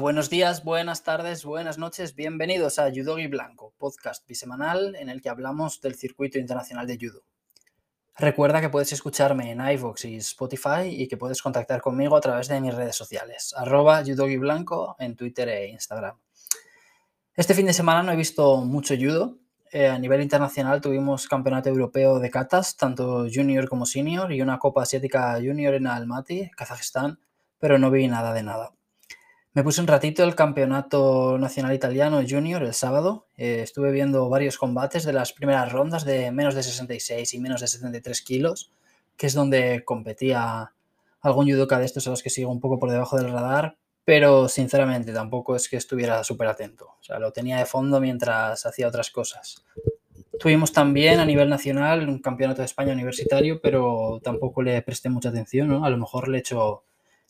Buenos días, buenas tardes, buenas noches, bienvenidos a Judogi Blanco, podcast bisemanal en el que hablamos del circuito internacional de judo. Recuerda que puedes escucharme en iVoox y Spotify y que puedes contactar conmigo a través de mis redes sociales, arroba Blanco en Twitter e Instagram. Este fin de semana no he visto mucho judo. Eh, a nivel internacional tuvimos campeonato europeo de katas, tanto junior como senior, y una copa asiática junior en Almaty, Kazajistán, pero no vi nada de nada. Me puse un ratito el campeonato nacional italiano junior el sábado. Eh, estuve viendo varios combates de las primeras rondas de menos de 66 y menos de 73 kilos, que es donde competía algún judoka de estos a los que sigo un poco por debajo del radar, pero sinceramente tampoco es que estuviera súper atento. O sea, lo tenía de fondo mientras hacía otras cosas. Tuvimos también a nivel nacional un campeonato de España universitario, pero tampoco le presté mucha atención. A lo mejor le he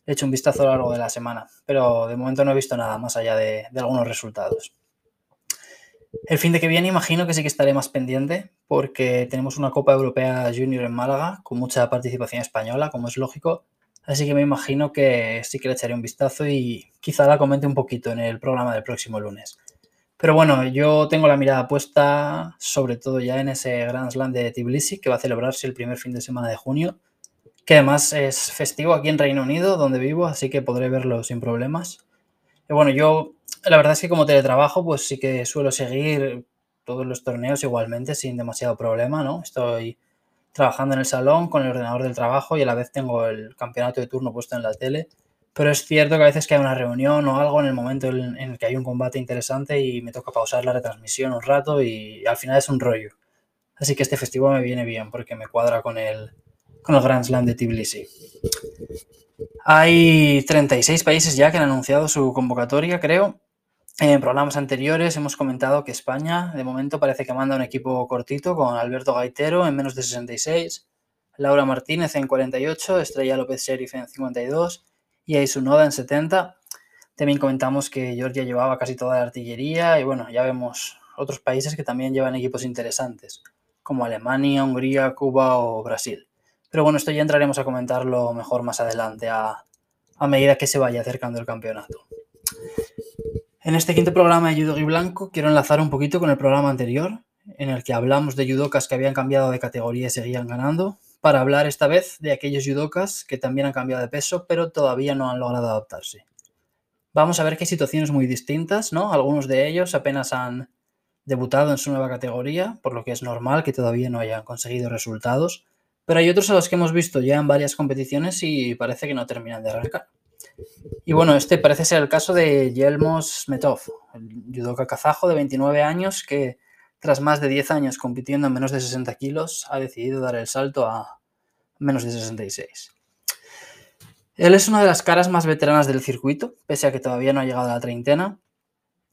he hecho un vistazo a lo largo de la semana, pero de momento no he visto nada más allá de, algunos resultados. El fin de que viene imagino que sí que estaré más pendiente porque tenemos una Copa Europea Junior en Málaga con mucha participación española, como es lógico. Así que me imagino que sí que le echaré un vistazo y quizá la comente un poquito en el programa del próximo lunes. Pero bueno, yo tengo la mirada puesta sobre todo ya en ese Grand Slam de Tbilisi que va a celebrarse el primer fin de semana de junio que además es festivo aquí en Reino Unido, donde vivo, así que podré verlo sin problemas. Y bueno, yo la verdad es que como teletrabajo, pues sí que suelo seguir todos los torneos igualmente sin demasiado problema, ¿no? Estoy trabajando en el salón con el ordenador del trabajo y a la vez tengo el campeonato de turno puesto en la tele. Pero es cierto que a veces que hay una reunión o algo en el momento en el que hay un combate interesante y me toca pausar la retransmisión un rato y al final es un rollo. Así que este festivo me viene bien porque me cuadra con el, con el Grand Slam de Tbilisi. Hay 36 países ya que han anunciado su convocatoria, creo. En programas anteriores hemos comentado que España, de momento, parece que manda un equipo cortito con Alberto Gaitero en menos de 66, Laura Martínez en 48, Estrella López Sheriff en 52 y Aisunoda en 70. También comentamos que Georgia llevaba casi toda la artillería y bueno, ya vemos otros países que también llevan equipos interesantes, como Alemania, Hungría, Cuba o Brasil. Pero bueno, esto ya entraremos a comentarlo mejor más adelante a, medida que se vaya acercando el campeonato. En este quinto programa de Judo y Blanco quiero enlazar un poquito con el programa anterior, en el que hablamos de judokas que habían cambiado de categoría y seguían ganando, para hablar esta vez de aquellos judokas que también han cambiado de peso, pero todavía no han logrado adaptarse. Vamos a ver hay situaciones muy distintas, ¿no? Algunos de ellos apenas han debutado en su nueva categoría, por lo que es normal que todavía no hayan conseguido resultados, pero hay otros a los que hemos visto ya en varias competiciones y parece que no terminan de arrancar. Y bueno, este parece ser el caso de Yelmos Metov, el judoka kazajo de 29 años que tras más de 10 años compitiendo en menos de 60 kilos ha decidido dar el salto a menos de 66. Él es una de las caras más veteranas del circuito, pese a que todavía no ha llegado a la treintena.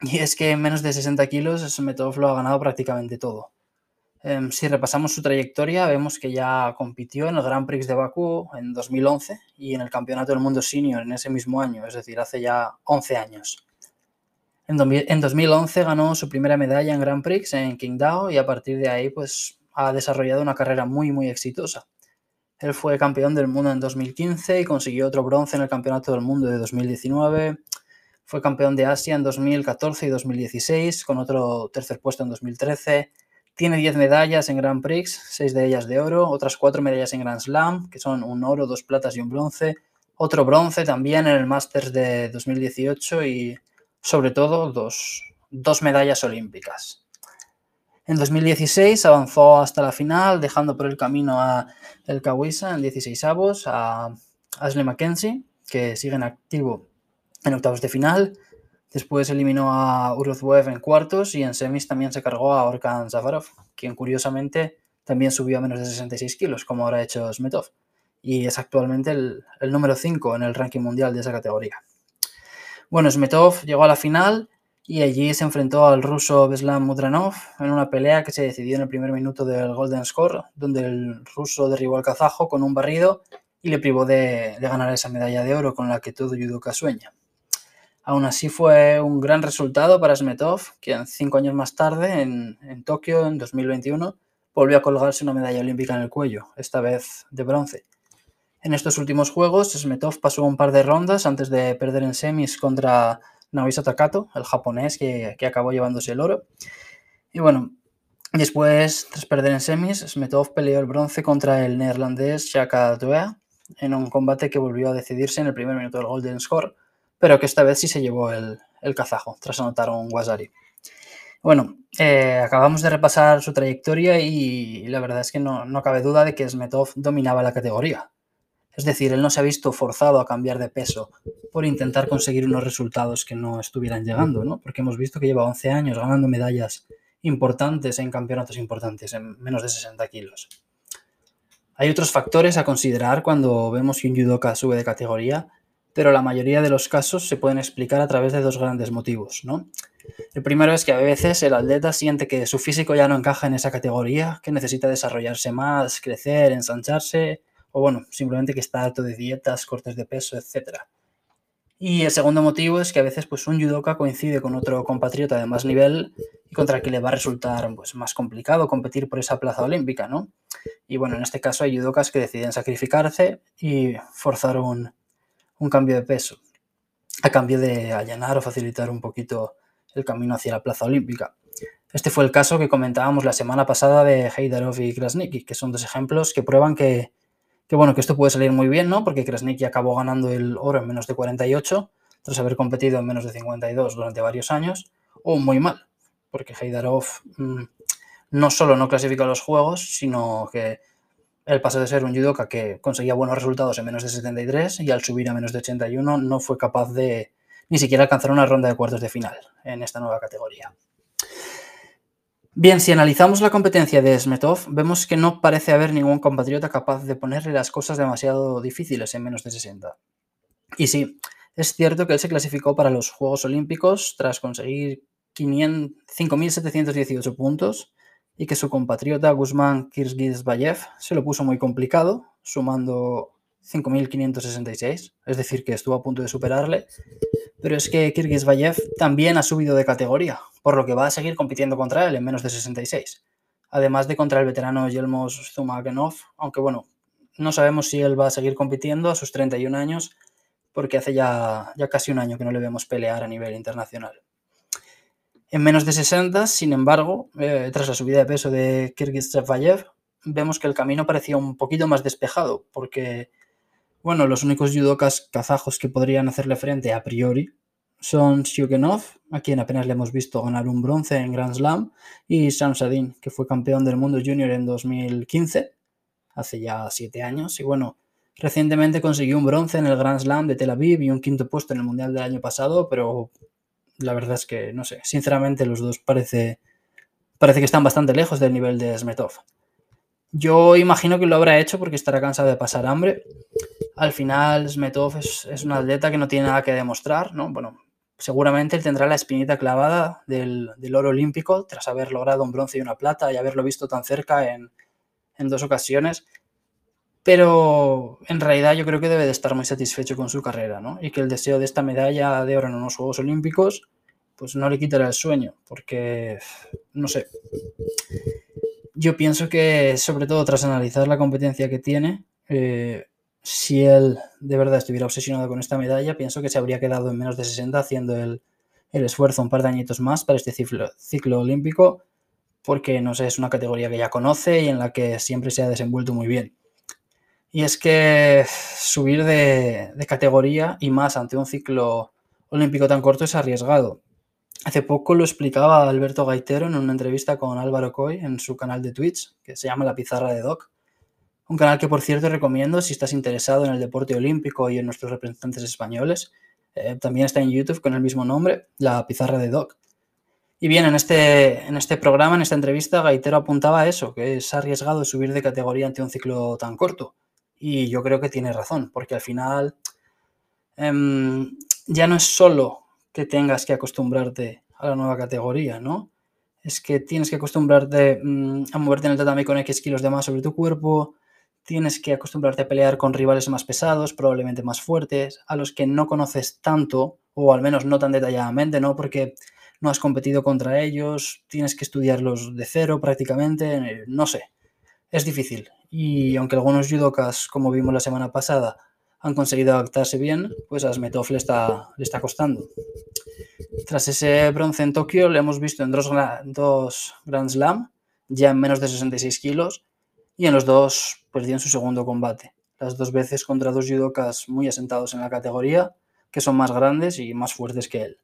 Y es que en menos de 60 kilos Metov lo ha ganado prácticamente todo. Em, si repasamos su trayectoria, vemos que ya compitió en el Grand Prix de Bakú en 2011 y en el Campeonato del Mundo Senior en ese mismo año, es decir, hace ya 11 años. En, 2011 ganó su primera medalla en Grand Prix en Qingdao y a partir de ahí pues, ha desarrollado una carrera muy muy exitosa. Él fue campeón del mundo en 2015 y consiguió otro bronce en el Campeonato del Mundo de 2019. Fue campeón de Asia en 2014 y 2016, con otro tercer puesto en 2013 tiene 10 medallas en Grand Prix, 6 de ellas de oro, otras 4 medallas en Grand Slam, que son un oro, dos platas y un bronce, otro bronce también en el Masters de 2018 y sobre todo dos, medallas olímpicas. En 2016 avanzó hasta la final, dejando por el camino a El Kawisa en 16 avos, a Ashley Mackenzie, que sigue en activo en octavos de final, Después eliminó a Uruzwev en cuartos y en semis también se cargó a Orkan Zafarov, quien curiosamente también subió a menos de 66 kilos, como ahora ha hecho Smetov, y es actualmente el, número 5 en el ranking mundial de esa categoría. Bueno, Smetov llegó a la final y allí se enfrentó al ruso Beslan Mudranov en una pelea que se decidió en el primer minuto del Golden Score, donde el ruso derribó al kazajo con un barrido y le privó de, de ganar esa medalla de oro con la que todo judoka sueña. Aún así fue un gran resultado para Smetov, quien cinco años más tarde, en, Tokio, en 2021, volvió a colgarse una medalla olímpica en el cuello, esta vez de bronce. En estos últimos Juegos, Smetov pasó un par de rondas antes de perder en semis contra Naoisa Takato, el japonés que, que acabó llevándose el oro. Y bueno, después, tras perder en semis, Smetov peleó el bronce contra el neerlandés Shaka Duea en un combate que volvió a decidirse en el primer minuto del Golden Score, pero que esta vez sí se llevó el, el kazajo, tras anotar un Wazari. Bueno, eh, acabamos de repasar su trayectoria y la verdad es que no, no, cabe duda de que Smetov dominaba la categoría. Es decir, él no se ha visto forzado a cambiar de peso por intentar conseguir unos resultados que no estuvieran llegando, ¿no? Porque hemos visto que lleva 11 años ganando medallas importantes en campeonatos importantes, en menos de 60 kilos. Hay otros factores a considerar cuando vemos que un judoka sube de categoría, pero la mayoría de los casos se pueden explicar a través de dos grandes motivos, ¿no? El primero es que a veces el atleta siente que su físico ya no encaja en esa categoría, que necesita desarrollarse más, crecer, ensancharse, o bueno, simplemente que está harto de dietas, cortes de peso, etc. Y el segundo motivo es que a veces pues, un judoka coincide con otro compatriota de más nivel y contra el que le va a resultar pues, más complicado competir por esa plaza olímpica, ¿no? Y bueno, en este caso hay judokas que deciden sacrificarse y forzar un, un cambio de peso a cambio de allanar o facilitar un poquito el camino hacia la plaza olímpica. Este fue el caso que comentábamos la semana pasada de Heidarov y Krasniki, que son dos ejemplos que prueban que, bueno, que esto puede salir muy bien, ¿no? Porque Krasniki acabó ganando el oro en menos de 48, tras haber competido en menos de 52 durante varios años, o muy mal, porque Heidarov mmm, no solo no clasificó a los Juegos, sino que él pasó de ser un judoka que conseguía buenos resultados en menos de 73 y al subir a menos de 81 no fue capaz de ni siquiera alcanzar una ronda de cuartos de final en esta nueva categoría. Bien, si analizamos la competencia de Smetov, vemos que no parece haber ningún compatriota capaz de ponerle las cosas demasiado difíciles en menos de 60. Y sí, es cierto que él se clasificó para los Juegos Olímpicos tras conseguir 5.718 puntos y que su compatriota Guzmán Kirgizbayev se lo puso muy complicado, sumando 5.566, es decir, que estuvo a punto de superarle, pero es que Kirgizbayev también ha subido de categoría, por lo que va a seguir compitiendo contra él en menos de 66, además de contra el veterano Yelmos Zumagenov, aunque bueno, no sabemos si él va a seguir compitiendo a sus 31 años, porque hace ya, ya casi un año que no le vemos pelear a nivel internacional. En menos de 60, sin embargo, eh, tras la subida de peso de Kirgizbayev, vemos que el camino parecía un poquito más despejado, porque bueno, los únicos judokas kazajos que podrían hacerle frente a priori son Shukenov, a quien apenas le hemos visto ganar un bronce en Grand Slam, y Sadin, que fue campeón del mundo junior en 2015, hace ya siete años, y bueno, recientemente consiguió un bronce en el Grand Slam de Tel Aviv y un quinto puesto en el Mundial del año pasado, pero la verdad es que, no sé, sinceramente los dos parece, parece que están bastante lejos del nivel de Smetov. Yo imagino que lo habrá hecho porque estará cansado de pasar hambre. Al final, Smetov es, es un atleta que no tiene nada que demostrar, ¿no? Bueno, seguramente él tendrá la espinita clavada del, del, oro olímpico tras haber logrado un bronce y una plata y haberlo visto tan cerca en, en, dos ocasiones. Pero en realidad yo creo que debe de estar muy satisfecho con su carrera, ¿no? Y que el deseo de esta medalla de oro en unos Juegos Olímpicos, pues no le quitará el sueño, porque, no sé, yo pienso que, sobre todo tras analizar la competencia que tiene, eh, si él de verdad estuviera obsesionado con esta medalla, pienso que se habría quedado en menos de 60 haciendo el, el esfuerzo un par de añitos más para este ciclo, ciclo, olímpico, porque no sé, es una categoría que ya conoce y en la que siempre se ha desenvuelto muy bien. Y es que subir de, categoría y más ante un ciclo olímpico tan corto es arriesgado. Hace poco lo explicaba Alberto Gaitero en una entrevista con Álvaro Coy en su canal de Twitch, que se llama La Pizarra de Doc. Un canal que, por cierto, recomiendo si estás interesado en el deporte olímpico y en nuestros representantes españoles. Eh, también está en YouTube con el mismo nombre, La Pizarra de Doc. Y bien, en este, en este programa, en esta entrevista, Gaitero apuntaba a eso, que es arriesgado subir de categoría ante un ciclo tan corto. Y yo creo que tiene razón, porque al final eh, ya no es solo que tengas que acostumbrarte a la nueva categoría, ¿no? Es que tienes que acostumbrarte mmm, a moverte en el tatami con X kilos de más sobre tu cuerpo, tienes que acostumbrarte a pelear con rivales más pesados, probablemente más fuertes, a los que no conoces tanto, o al menos no tan detalladamente, ¿no? Porque no has competido contra ellos, tienes que estudiarlos de cero prácticamente, no sé, es difícil. Y aunque algunos judokas, como vimos la semana pasada, han conseguido adaptarse bien, pues a Smetov le está, le está costando. Tras ese bronce en Tokio, le hemos visto en dos, dos Grand Slam, ya en menos de 66 kilos, y en los dos perdió en su segundo combate. Las dos veces contra dos judokas muy asentados en la categoría, que son más grandes y más fuertes que él.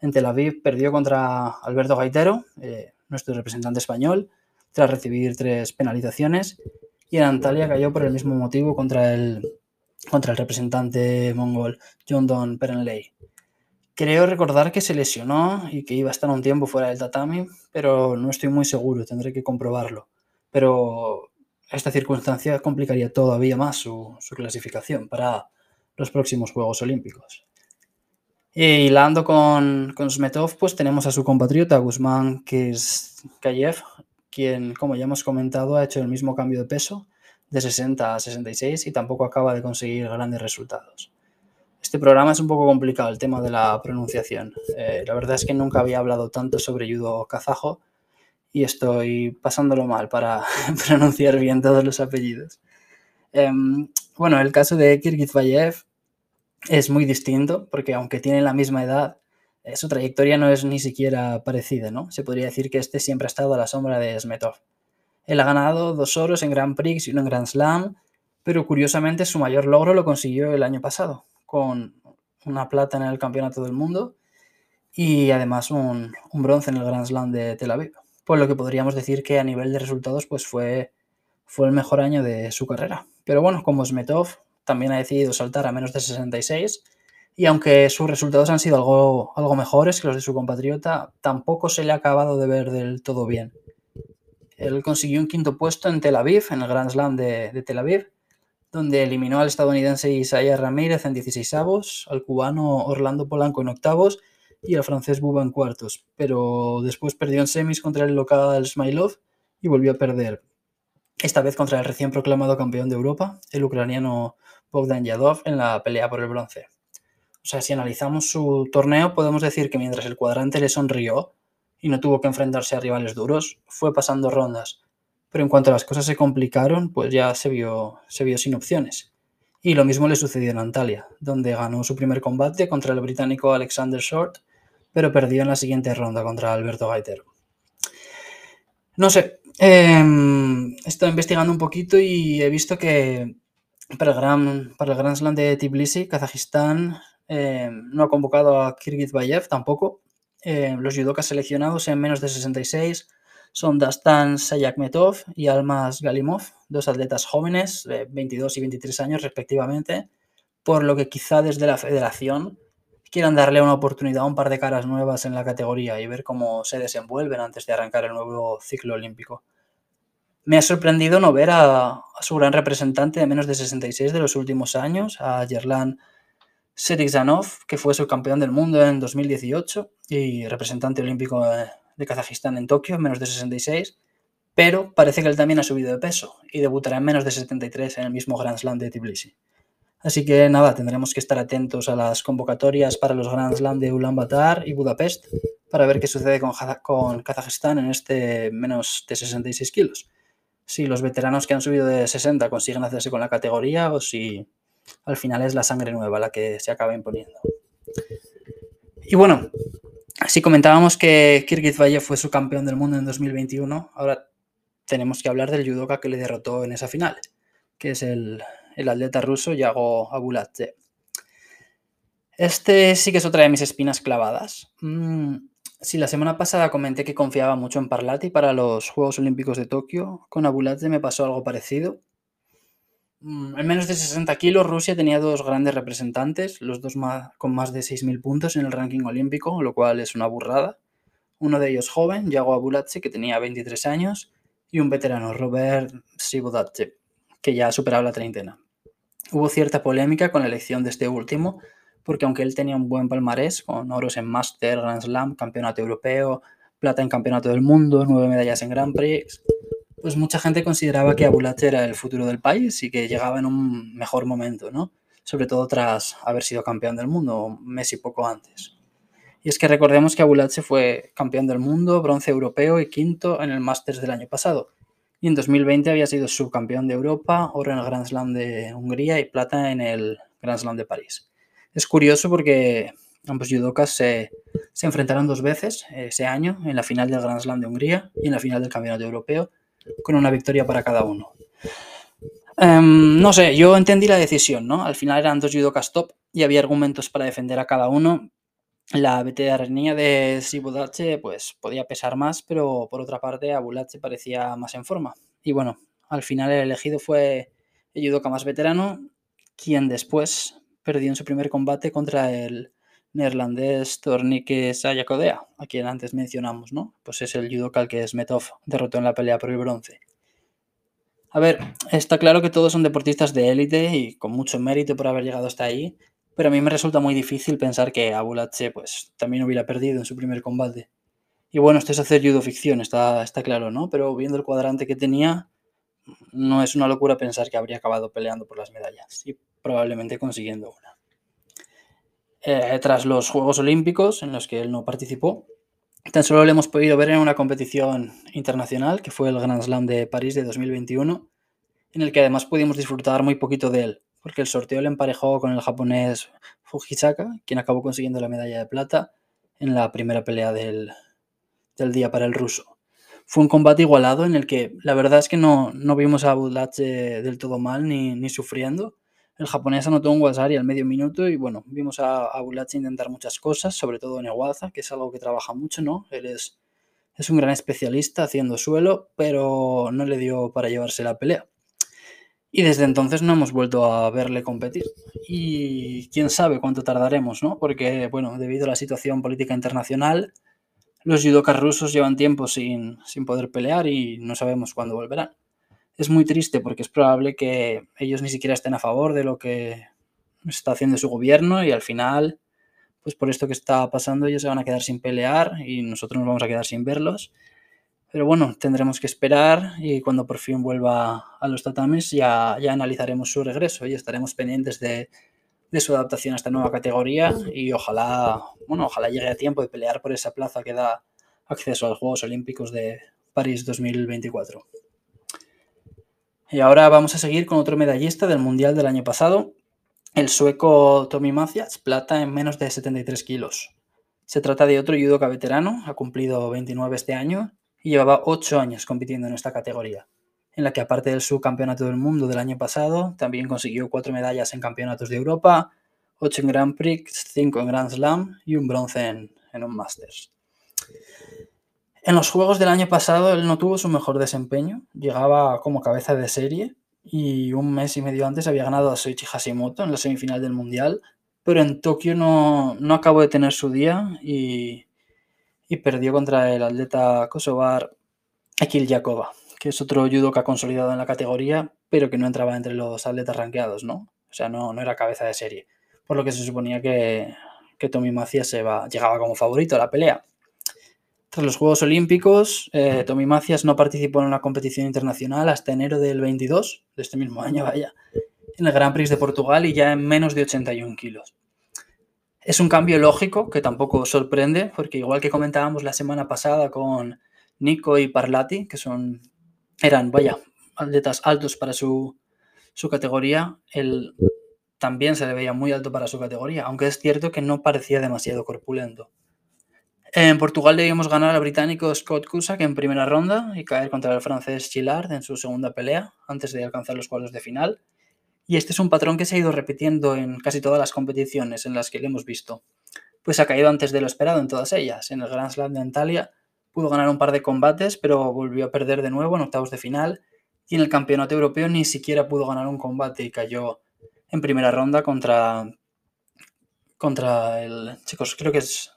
En Tel Aviv perdió contra Alberto Gaitero, eh, nuestro representante español, tras recibir tres penalizaciones, y en Antalya cayó por el mismo motivo contra el contra el representante mongol John Don Perenley. Creo recordar que se lesionó y que iba a estar un tiempo fuera del tatami, pero no estoy muy seguro, tendré que comprobarlo. Pero esta circunstancia complicaría todavía más su, clasificación para los próximos Juegos Olímpicos. Y hilando con, con Smetov, pues tenemos a su compatriota Guzmán Kayev, quien, como ya hemos comentado, ha hecho el mismo cambio de peso de 60 a 66 y tampoco acaba de conseguir grandes resultados. Este programa es un poco complicado, el tema de la pronunciación. Eh, la verdad es que nunca había hablado tanto sobre judo kazajo y estoy pasándolo mal para pronunciar bien todos los apellidos. Em, bueno, el caso de Kirgizbayev es muy distinto porque aunque tiene la misma edad, su trayectoria no es ni siquiera parecida, ¿no? Se podría decir que este siempre ha estado a la sombra de Smetov. Él ha ganado dos oros en Grand Prix y uno en Grand Slam, pero curiosamente su mayor logro lo consiguió el año pasado, con una plata en el Campeonato del Mundo y además un, bronce en el Grand Slam de Tel Aviv. Por lo que podríamos decir que a nivel de resultados pues fue, fue el mejor año de su carrera. Pero bueno, como Smetov también ha decidido saltar a menos de 66 y aunque sus resultados han sido algo, algo mejores que los de su compatriota, tampoco se le ha acabado de ver del todo bien. Él consiguió un quinto puesto en Tel Aviv, en el Grand Slam de, Tel Aviv, donde eliminó al estadounidense Isaiah Ramírez en 16 avos, al cubano Orlando Polanco en octavos y al francés Buba en cuartos, pero después perdió en semis contra el local Smilov y volvió a perder, esta vez contra el recién proclamado campeón de Europa, el ucraniano Bogdan Yadov, en la pelea por el bronce. O sea, si analizamos su torneo, podemos decir que mientras el cuadrante le sonrió, y no tuvo que enfrentarse a rivales duros, fue pasando rondas. Pero en cuanto las cosas se complicaron, pues ya se vio, se vio sin opciones. Y lo mismo le sucedió en Antalya, donde ganó su primer combate contra el británico Alexander Short, pero perdió en la siguiente ronda contra Alberto Gaitero. No sé, eh, estoy investigando un poquito y he visto que para el para el Grand Slam de Tbilisi, Kazajistán em, no ha convocado a Bayev tampoco, eh, los judokas seleccionados en menos de 66 son Dastan Sayakmetov y Almas Galimov, dos atletas jóvenes de 22 y 23 años respectivamente, por lo que quizá desde la federación quieran darle una oportunidad a un par de caras nuevas en la categoría y ver cómo se desenvuelven antes de arrancar el nuevo ciclo olímpico. Me ha sorprendido no ver a, a su gran representante de menos de 66 de los últimos años, a Yerlan Serikzanov, que fue subcampeón del mundo en 2018 y representante olímpico de Kazajistán en Tokio en menos de 66, pero parece que él también ha subido de peso y debutará en menos de 73 en el mismo Grand Slam de Tbilisi. Así que nada, tendremos que estar atentos a las convocatorias para los Grand Slam de Ulaanbaatar y Budapest para ver qué sucede con, con Kazajistán en este menos de 66 kilos. Si los veteranos que han subido de 60 consiguen hacerse con la categoría o si al final es la sangre nueva la que se acaba imponiendo. Y bueno, si comentábamos que Valle fue su campeón del mundo en 2021, ahora tenemos que hablar del judoka que le derrotó en esa final, que es el, atleta ruso Yago Abuladze. Este sí que es otra de mis espinas clavadas. Mm, si la semana pasada comenté que confiaba mucho en Parlati para los Juegos Olímpicos de Tokio, con Abuladze me pasó algo parecido. Mm, en menos de 60 kilos, Rusia tenía dos grandes representantes, los dos con más de 6.000 puntos en el ranking olímpico, lo cual es una burrada. Uno de ellos joven, Yago Abulatse, que tenía 23 años, y un veterano, Robert Sibodatse, que ya ha superado la treintena. Hubo cierta polémica con la elección de este último, porque aunque él tenía un buen palmarés, con oros en Master, Grand Slam, Campeonato Europeo, plata en Campeonato del Mundo, nueve medallas en Grand Prix, pues mucha gente consideraba que Abulat era el futuro del país y que llegaba en un mejor momento, ¿no? Sobre todo tras haber sido campeón del mundo, Messi poco antes. Y es que recordemos que se fue campeón del mundo, bronce europeo y quinto en el Masters del año pasado. Y en 2020 había sido subcampeón de Europa, oro en el Grand Slam de Hungría y plata en el Grand Slam de París. Es curioso porque ambos judokas se, se enfrentaron dos veces ese año, en la final del Grand Slam de Hungría y en la final del Campeonato Europeo, con una victoria para cada uno. Em, no sé, yo entendí la decisión, ¿no? Al final eran dos judokas top y había argumentos para defender a cada uno. La veteranía de Sibulache pues podía pesar más, pero por otra parte Abulache parecía más en forma. Y bueno, al final el elegido fue el judoka más veterano, quien después perdió en su primer combate contra el neerlandés Tornike Sayakodea, a quien antes mencionamos, ¿no? Pues es el judoka al que Smetov derrotó en la pelea por el bronce. A ver, está claro que todos son deportistas de élite y con mucho mérito por haber llegado hasta ahí, pero a mí me resulta muy difícil pensar que Abulache pues también hubiera perdido en su primer combate. Y bueno, esto es hacer judo ficción, está, está claro, ¿no? Pero viendo el cuadrante que tenía, no es una locura pensar que habría acabado peleando por las medallas y probablemente consiguiendo una. Eh, tras los Juegos Olímpicos, en los que él no participó, Tan solo lo hemos podido ver en una competición internacional, que fue el Grand Slam de París de 2021, en el que además pudimos disfrutar muy poquito de él, porque el sorteo le emparejó con el japonés Fujisaka, quien acabó consiguiendo la medalla de plata en la primera pelea del, día para el ruso. Fue un combate igualado en el que la verdad es que no, vimos a Budlache del todo mal ni, ni sufriendo, el japonés anotó un Wasari al medio minuto y bueno, vimos a, a intentar muchas cosas, sobre todo en Ewaza, que es algo que trabaja mucho, ¿no? Él es, es un gran especialista haciendo suelo, pero no le dio para llevarse la pelea. Y desde entonces no hemos vuelto a verle competir. Y quién sabe cuánto tardaremos, ¿no? Porque, bueno, debido a la situación política internacional, los judokas rusos llevan tiempo sin, sin poder pelear y no sabemos cuándo volverán es muy triste porque es probable que ellos ni siquiera estén a favor de lo que está haciendo su gobierno y al final, pues por esto que está pasando, ellos se van a quedar sin pelear y nosotros nos vamos a quedar sin verlos. Pero bueno, tendremos que esperar y cuando por fin vuelva a los tatames ya, ya analizaremos su regreso y estaremos pendientes de, de su adaptación a esta nueva categoría y ojalá, bueno, ojalá llegue a tiempo de pelear por esa plaza que da acceso a los Juegos Olímpicos de París 2024. Y ahora vamos a seguir con otro medallista del Mundial del año pasado, el sueco Tommy Macias, plata en menos de 73 kilos. Se trata de otro judoka veterano, ha cumplido 29 este año y llevaba 8 años compitiendo en esta categoría, en la que aparte del subcampeonato del mundo del año pasado, también consiguió 4 medallas en campeonatos de Europa, 8 en Grand Prix, 5 en Grand Slam y un bronce en, en un Masters. En los juegos del año pasado él no tuvo su mejor desempeño, llegaba como cabeza de serie y un mes y medio antes había ganado a Soichi Hashimoto en la semifinal del Mundial, pero en Tokio no, acabó de tener su día y, perdió contra el atleta kosovar Akil Yakova, que es otro judo que ha consolidado en la categoría, pero que no entraba entre los atletas rankeados, ¿no? O sea, no, no era cabeza de serie, por lo que se suponía que, que Tommy Macias se llegaba como favorito a la pelea. Tras los Juegos Olímpicos, eh, Tommy Macias no participó en una competición internacional hasta enero del 22, de este mismo año, vaya, en el Grand Prix de Portugal y ya en menos de 81 kilos. Es un cambio lógico que tampoco sorprende, porque igual que comentábamos la semana pasada con Nico y Parlati, que son, eran, vaya, atletas altos para su, su categoría, él también se le veía muy alto para su categoría, aunque es cierto que no parecía demasiado corpulento. En Portugal debíamos ganar al británico Scott Cusack en primera ronda y caer contra el francés Gillard en su segunda pelea antes de alcanzar los cuadros de final. Y este es un patrón que se ha ido repitiendo en casi todas las competiciones en las que le hemos visto. Pues ha caído antes de lo esperado en todas ellas. En el Grand Slam de Antalya pudo ganar un par de combates, pero volvió a perder de nuevo en octavos de final. Y en el Campeonato Europeo ni siquiera pudo ganar un combate y cayó en primera ronda contra, contra el... Chicos, creo que es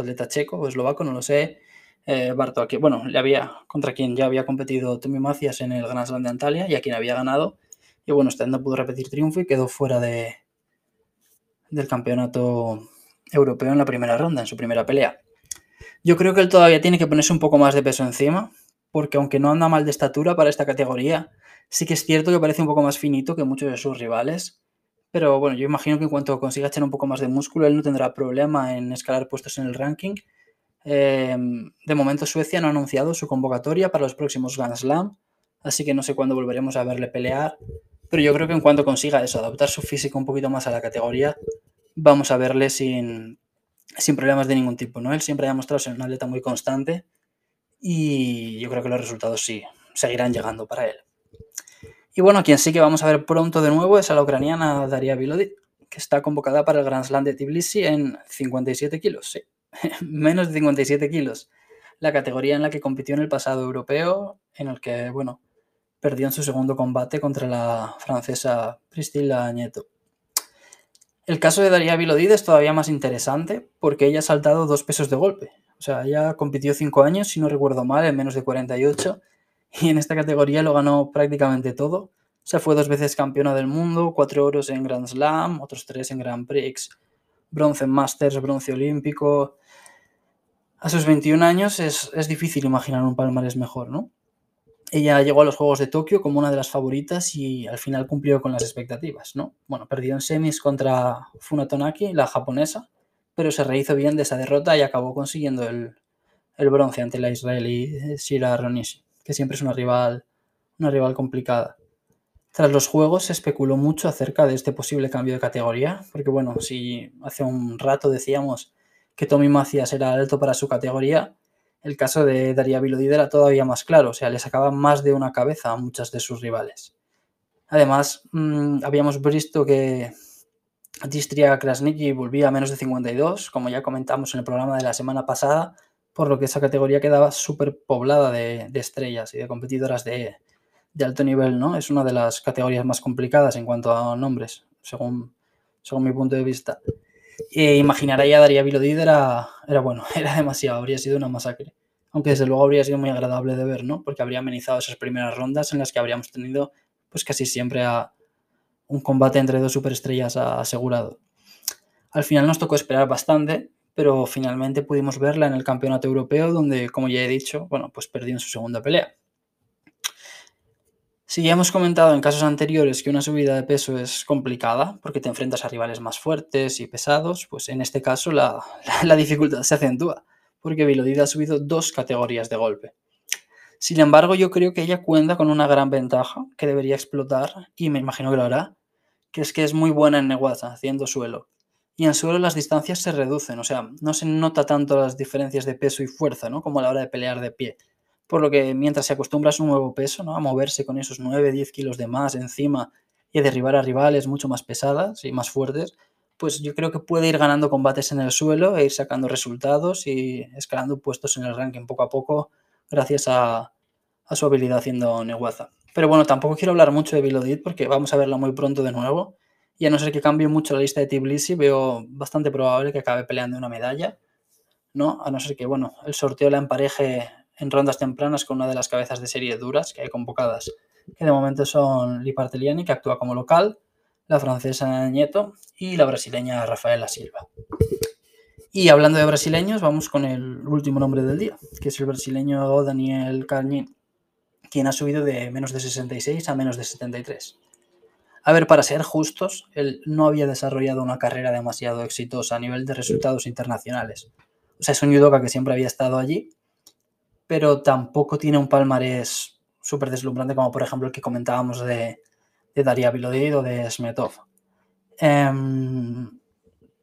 atleta checo o eslovaco, no lo sé, eh, Barto, bueno, le había, contra quien ya había competido Tommy Macias en el Grand Slam de Antalya y a quien había ganado. Y bueno, este no pudo repetir triunfo y quedó fuera de, del campeonato europeo en la primera ronda, en su primera pelea. Yo creo que él todavía tiene que ponerse un poco más de peso encima, porque aunque no anda mal de estatura para esta categoría, sí que es cierto que parece un poco más finito que muchos de sus rivales pero bueno, yo imagino que en cuanto consiga echar un poco más de músculo, él no tendrá problema en escalar puestos en el ranking. Em, de momento Suecia no ha anunciado su convocatoria para los próximos Grand Slam, así que no sé cuándo volveremos a verle pelear, Pero yo creo que en cuanto consiga eso, adaptar su físico un poquito más a la categoría, vamos a verle sin, sin problemas de ningún tipo, ¿no? Él siempre ha demostrado ser un atleta muy constante y yo creo que los resultados sí seguirán llegando para él. Y bueno, quien sí que vamos a ver pronto de nuevo es a la ucraniana Daria Vilodit, que está convocada para el Grand Slam de Tbilisi en 57 kilos, sí, menos de 57 kilos, la categoría en la que compitió en el pasado europeo, en el que, bueno, perdió en su segundo combate contra la francesa Priscilla Nieto. El caso de Daria Vilodid es todavía más interesante porque ella ha saltado dos pesos de golpe. O sea, ella compitió cinco años, si no recuerdo mal, en menos de 48 y en esta categoría lo ganó prácticamente todo. Se fue dos veces campeona del mundo, cuatro oros en Grand Slam, otros tres en Grand Prix, bronce en Masters, bronce olímpico. A sus 21 años es, es difícil imaginar un palmarés mejor, ¿no? Ella llegó a los Juegos de Tokio como una de las favoritas y al final cumplió con las expectativas, ¿no? Bueno, perdió en semis contra Funatonaki, la japonesa, pero se rehizo bien de esa derrota y acabó consiguiendo el, el bronce ante la israelí Shira Ronishi, que siempre es una rival, una rival complicada. Tras los Juegos se especuló mucho acerca de este posible cambio de categoría, porque bueno, si hace un rato decíamos que Tommy Macias era alto para su categoría, el caso de Daria Vilodid era todavía más claro, o sea, le sacaba más de una cabeza a muchas de sus rivales. Además, mmm, habíamos visto que Distria Krasniki volvía a menos de 52, como ya comentamos en el programa de la semana pasada, por lo que esa categoría quedaba súper poblada de, estrellas y de competidoras de, alto nivel, ¿no? Es una de las categorías más complicadas en cuanto a nombres, según, según mi punto de vista. E imaginar a Daria Vilodid era, era bueno, era demasiado, habría sido una masacre. Aunque desde luego habría sido muy agradable de ver, ¿no? Porque habría amenizado esas primeras rondas en las que habríamos tenido, pues casi siempre un combate entre dos superestrellas asegurado. Al final nos tocó esperar bastante, pero finalmente pudimos verla en el campeonato europeo, donde, como ya he dicho, bueno, pues perdió en su segunda pelea. Si ya hemos comentado en casos anteriores que una subida de peso es complicada porque te enfrentas a rivales más fuertes y pesados, pues en este caso la, dificultad se acentúa porque Vilodida ha subido dos categorías de golpe. Sin embargo, yo creo que ella cuenta con una gran ventaja que debería explotar y me imagino que lo hará, que es que es muy buena en Neguaza, haciendo suelo. Y en suelo las distancias se reducen, o sea, no se nota tanto las diferencias de peso y fuerza, ¿no? Como a la hora de pelear de pie por lo que mientras se acostumbra a su nuevo peso, ¿no? a moverse con esos 9, 10 kilos de más encima y a derribar a rivales mucho más pesadas y más fuertes, pues yo creo que puede ir ganando combates en el suelo e ir sacando resultados y escalando puestos en el ranking poco a poco gracias a, a su habilidad haciendo Neguaza. Pero bueno, tampoco quiero hablar mucho de Vilodit porque vamos a verla muy pronto de nuevo. Y a no ser que cambie mucho la lista de Tbilisi, veo bastante probable que acabe peleando una medalla. ¿no? A no ser que, bueno, el sorteo la empareje en rondas tempranas con una de las cabezas de serie duras que hay convocadas, que de momento son Liparteliani, que actúa como local, la francesa Nieto y la brasileña Rafaela Silva. Y hablando de brasileños, vamos con el último nombre del día, que es el brasileño Daniel Carñín, quien ha subido de menos de 66 a menos de 73. A ver, para ser justos, él no había desarrollado una carrera demasiado exitosa a nivel de resultados internacionales. O sea, es un judoka que siempre había estado allí, pero tampoco tiene un palmarés súper deslumbrante como por ejemplo el que comentábamos de, de Daria o de Smetov. Eh,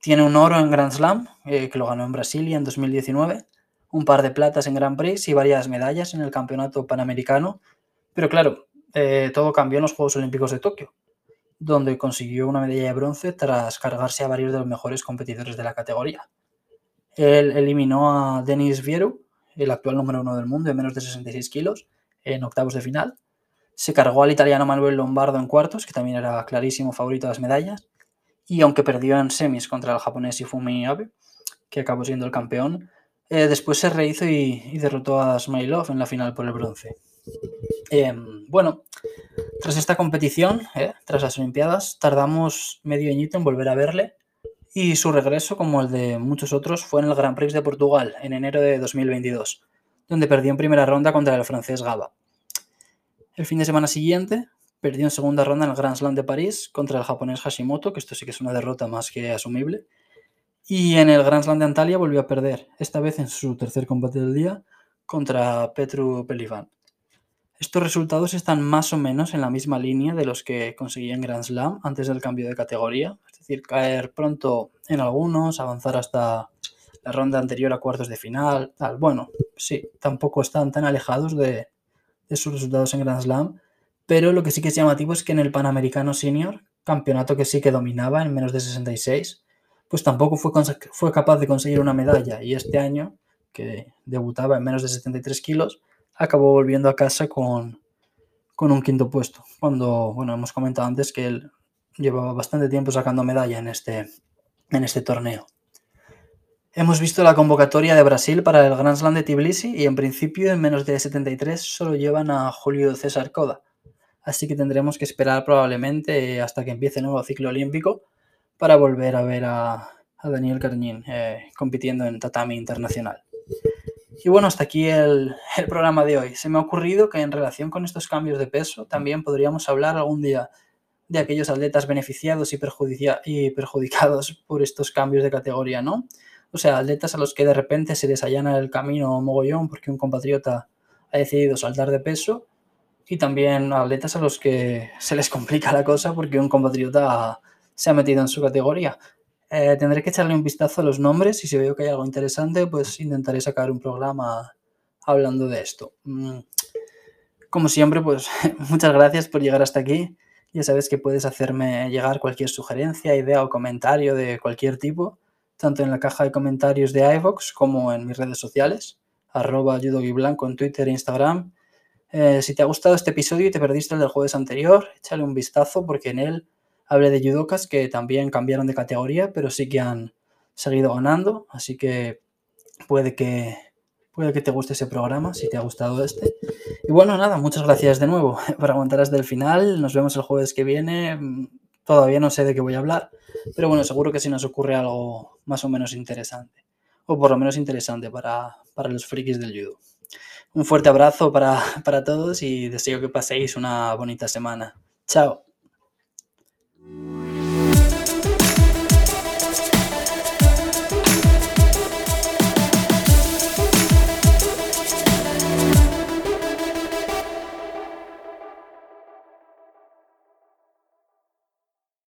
tiene un oro en Grand Slam, eh, que lo ganó en Brasilia en 2019, un par de platas en Grand Prix y varias medallas en el Campeonato Panamericano, pero claro, eh, todo cambió en los Juegos Olímpicos de Tokio, donde consiguió una medalla de bronce tras cargarse a varios de los mejores competidores de la categoría. Él eliminó a Denis Vieru, el actual número uno del mundo, de menos de 66 kilos, en octavos de final. Se cargó al italiano Manuel Lombardo en cuartos, que también era clarísimo favorito de las medallas. Y aunque perdió en semis contra el japonés Ifumi Abe, que acabó siendo el campeón, eh, después se rehizo y, y, derrotó a Smailov en la final por el bronce. Eh, bueno, tras esta competición, eh, tras las Olimpiadas, tardamos medio añito en volver a verle y su regreso, como el de muchos otros, fue en el Grand Prix de Portugal en enero de 2022, donde perdió en primera ronda contra el francés Gaba. El fin de semana siguiente perdió en segunda ronda en el Grand Slam de París contra el japonés Hashimoto, que esto sí que es una derrota más que asumible. Y en el Grand Slam de Antalya volvió a perder, esta vez en su tercer combate del día, contra Petru Pelivan. Estos resultados están más o menos en la misma línea de los que conseguí en Grand Slam antes del cambio de categoría, es decir, caer pronto en algunos, avanzar hasta la ronda anterior a cuartos de final, tal. Bueno, sí, tampoco están tan alejados de, sus resultados en Grand Slam, pero lo que sí que es llamativo es que en el Panamericano Senior, campeonato que sí que dominaba en menos de 66, pues tampoco fue, fue capaz de conseguir una medalla y este año, que debutaba en menos de 73 kilos, acabó volviendo a casa con, con un quinto puesto, cuando, bueno, hemos comentado antes que él llevaba bastante tiempo sacando medalla en este, en este torneo. Hemos visto la convocatoria de Brasil para el Grand Slam de Tbilisi y en principio en menos de 73 solo llevan a Julio César Coda. Así que tendremos que esperar probablemente hasta que empiece el nuevo ciclo olímpico para volver a ver a, Daniel Carñín eh, compitiendo en tatami internacional. Y bueno, hasta aquí el, programa de hoy. Se me ha ocurrido que en relación con estos cambios de peso también podríamos hablar algún día de aquellos atletas beneficiados y, y perjudicados por estos cambios de categoría, ¿no? O sea, atletas a los que de repente se les allana el camino mogollón porque un compatriota ha decidido saltar de peso y también atletas a los que se les complica la cosa porque un compatriota se ha metido en su categoría. Eh, tendré que echarle un vistazo a los nombres y si veo que hay algo interesante, pues intentaré sacar un programa hablando de esto. Mm, como siempre, pues muchas gracias por llegar hasta aquí. Ya sabes que puedes hacerme llegar cualquier sugerencia, idea o comentario de cualquier tipo tanto en la caja de comentarios de iVox como en mis redes sociales, arroba blanco en Twitter e Instagram. Eh, si te ha gustado este episodio y te perdiste el del jueves anterior, échale un vistazo porque en él hablé de judokas que también cambiaron de categoría, pero sí que han seguido ganando, así que puede que puede que te guste ese programa si te ha gustado este. Y bueno, nada, muchas gracias de nuevo por aguantar hasta el final. Nos vemos el jueves que viene. Todavía no sé de qué voy a hablar, pero bueno, seguro que si nos ocurre algo más o menos interesante. O por lo menos interesante para, los frikis del judo. Un fuerte abrazo para, para todos y deseo que paséis una bonita semana. Chao. Música